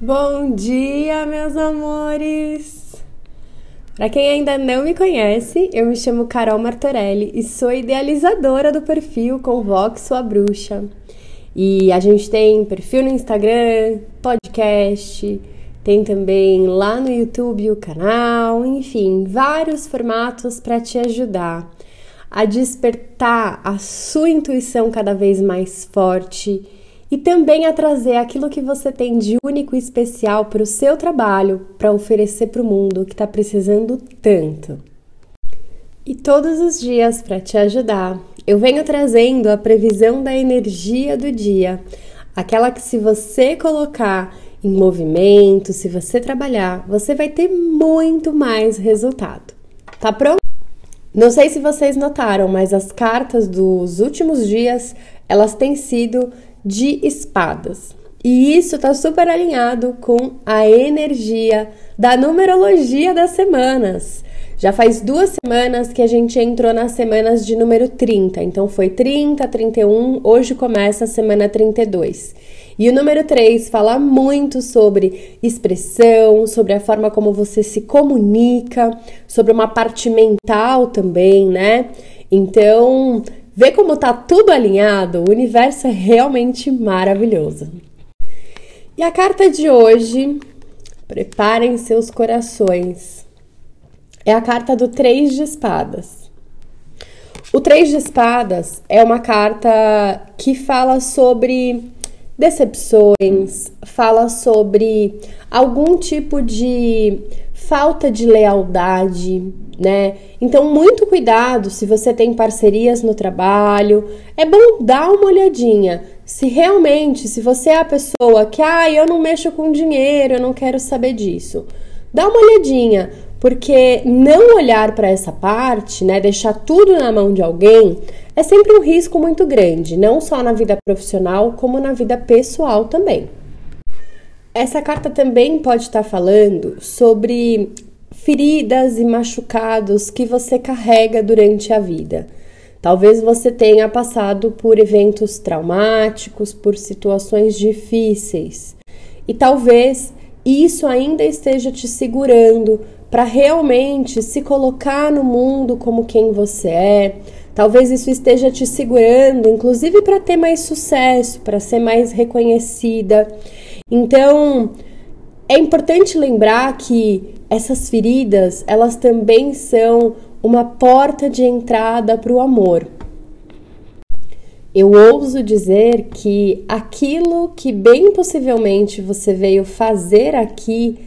Bom dia, meus amores! Para quem ainda não me conhece, eu me chamo Carol Martorelli e sou idealizadora do perfil Convoque Sua Bruxa. E a gente tem perfil no Instagram, podcast, tem também lá no YouTube o canal, enfim, vários formatos para te ajudar a despertar a sua intuição cada vez mais forte e também a trazer aquilo que você tem de único e especial para o seu trabalho, para oferecer para o mundo que está precisando tanto. E todos os dias, para te ajudar, eu venho trazendo a previsão da energia do dia, aquela que, se você colocar em movimento, se você trabalhar, você vai ter muito mais resultado. Tá pronto? Não sei se vocês notaram, mas as cartas dos últimos dias elas têm sido de espadas. E isso está super alinhado com a energia da numerologia das semanas. Já faz duas semanas que a gente entrou nas semanas de número 30. Então foi 30, 31, hoje começa a semana 32. E o número 3 fala muito sobre expressão, sobre a forma como você se comunica, sobre uma parte mental também, né? Então, Vê como tá tudo alinhado? O universo é realmente maravilhoso. E a carta de hoje, preparem seus corações. É a carta do Três de Espadas. O Três de Espadas é uma carta que fala sobre decepções, fala sobre algum tipo de falta de lealdade, né? Então, muito cuidado se você tem parcerias no trabalho. É bom dar uma olhadinha. Se realmente, se você é a pessoa que, ah, eu não mexo com dinheiro, eu não quero saber disso. Dá uma olhadinha, porque não olhar para essa parte, né, deixar tudo na mão de alguém, é sempre um risco muito grande, não só na vida profissional, como na vida pessoal também. Essa carta também pode estar falando sobre feridas e machucados que você carrega durante a vida. Talvez você tenha passado por eventos traumáticos, por situações difíceis. E talvez isso ainda esteja te segurando para realmente se colocar no mundo como quem você é. Talvez isso esteja te segurando, inclusive para ter mais sucesso, para ser mais reconhecida. Então, é importante lembrar que essas feridas, elas também são uma porta de entrada para o amor. Eu ouso dizer que aquilo que bem possivelmente você veio fazer aqui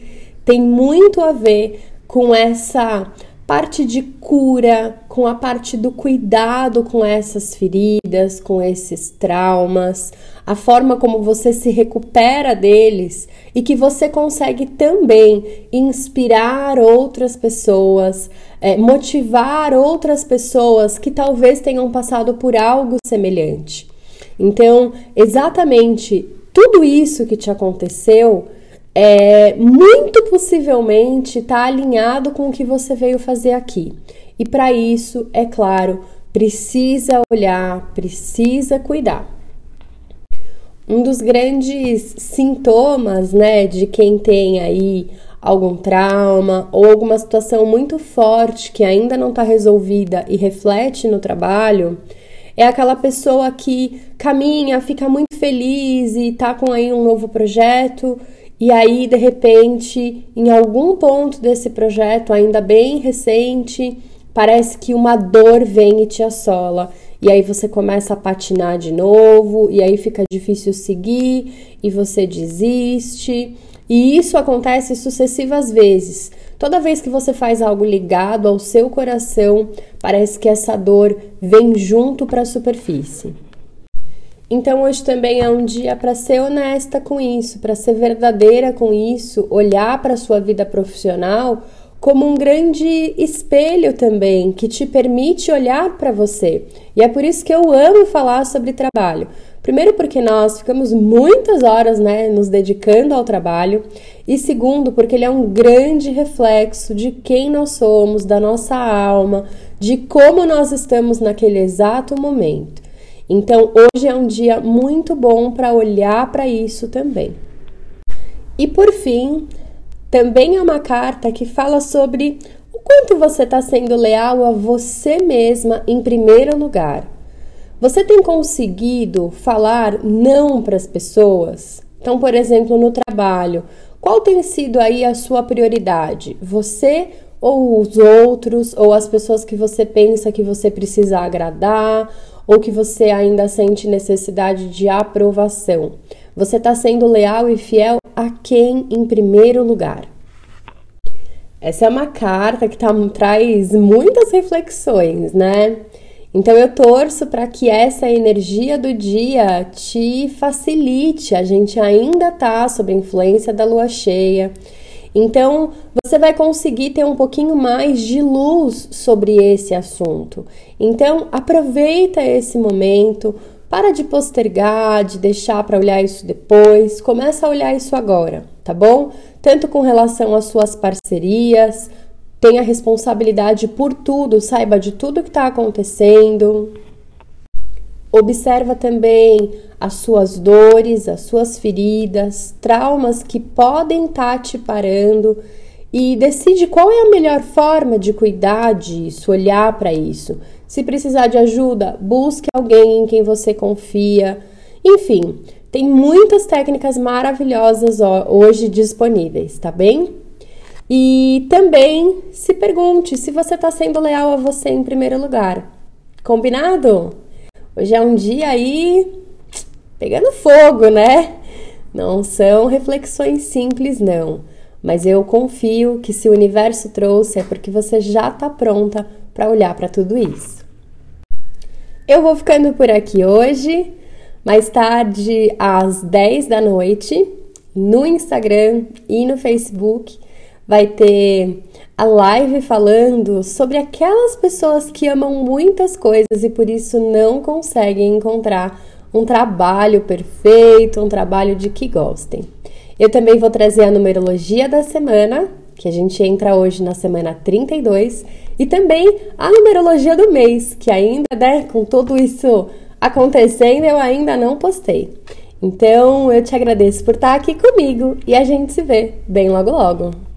tem muito a ver com essa parte de cura, com a parte do cuidado com essas feridas, com esses traumas, a forma como você se recupera deles e que você consegue também inspirar outras pessoas, é, motivar outras pessoas que talvez tenham passado por algo semelhante. Então, exatamente tudo isso que te aconteceu é, muito possivelmente está alinhado com o que você veio fazer aqui. E para isso, é claro, precisa olhar, precisa cuidar. Um dos grandes sintomas, né, de quem tem aí algum trauma ou alguma situação muito forte que ainda não está resolvida e reflete no trabalho, é aquela pessoa que caminha, fica muito feliz e tá com aí um novo projeto e aí, de repente, em algum ponto desse projeto, ainda bem recente, parece que uma dor vem e te assola. E aí você começa a patinar de novo, e aí fica difícil seguir, e você desiste. E isso acontece sucessivas vezes. Toda vez que você faz algo ligado ao seu coração, parece que essa dor vem junto para a superfície. Então hoje também é um dia para ser honesta com isso, para ser verdadeira com isso, olhar para a sua vida profissional como um grande espelho também que te permite olhar para você. E é por isso que eu amo falar sobre trabalho. Primeiro porque nós ficamos muitas horas, né, nos dedicando ao trabalho, e segundo porque ele é um grande reflexo de quem nós somos, da nossa alma, de como nós estamos naquele exato momento. Então, hoje é um dia muito bom para olhar para isso também. E por fim, também é uma carta que fala sobre o quanto você está sendo leal a você mesma em primeiro lugar. Você tem conseguido falar não para as pessoas? Então, por exemplo, no trabalho, qual tem sido aí a sua prioridade? Você ou os outros, ou as pessoas que você pensa que você precisa agradar, ou que você ainda sente necessidade de aprovação? Você está sendo leal e fiel a quem em primeiro lugar? Essa é uma carta que tá, traz muitas reflexões, né? Então eu torço para que essa energia do dia te facilite. A gente ainda tá sob a influência da lua cheia. Então, você vai conseguir ter um pouquinho mais de luz sobre esse assunto. Então, aproveita esse momento, para de postergar, de deixar para olhar isso depois, começa a olhar isso agora, tá bom? Tanto com relação às suas parcerias, tenha responsabilidade por tudo, saiba de tudo que está acontecendo. Observa também as suas dores, as suas feridas, traumas que podem estar tá te parando e decide qual é a melhor forma de cuidar disso, olhar para isso. Se precisar de ajuda, busque alguém em quem você confia. Enfim, tem muitas técnicas maravilhosas hoje disponíveis, tá bem? E também se pergunte se você está sendo leal a você em primeiro lugar. Combinado? Hoje é um dia aí pegando fogo, né? Não são reflexões simples, não. Mas eu confio que se o universo trouxe é porque você já está pronta para olhar para tudo isso. Eu vou ficando por aqui hoje. Mais tarde, às 10 da noite, no Instagram e no Facebook, vai ter a live falando sobre aquelas pessoas que amam muitas coisas e por isso não conseguem encontrar um trabalho perfeito, um trabalho de que gostem. Eu também vou trazer a numerologia da semana, que a gente entra hoje na semana 32, e também a numerologia do mês, que ainda, né, com tudo isso acontecendo, eu ainda não postei. Então, eu te agradeço por estar aqui comigo e a gente se vê bem logo logo.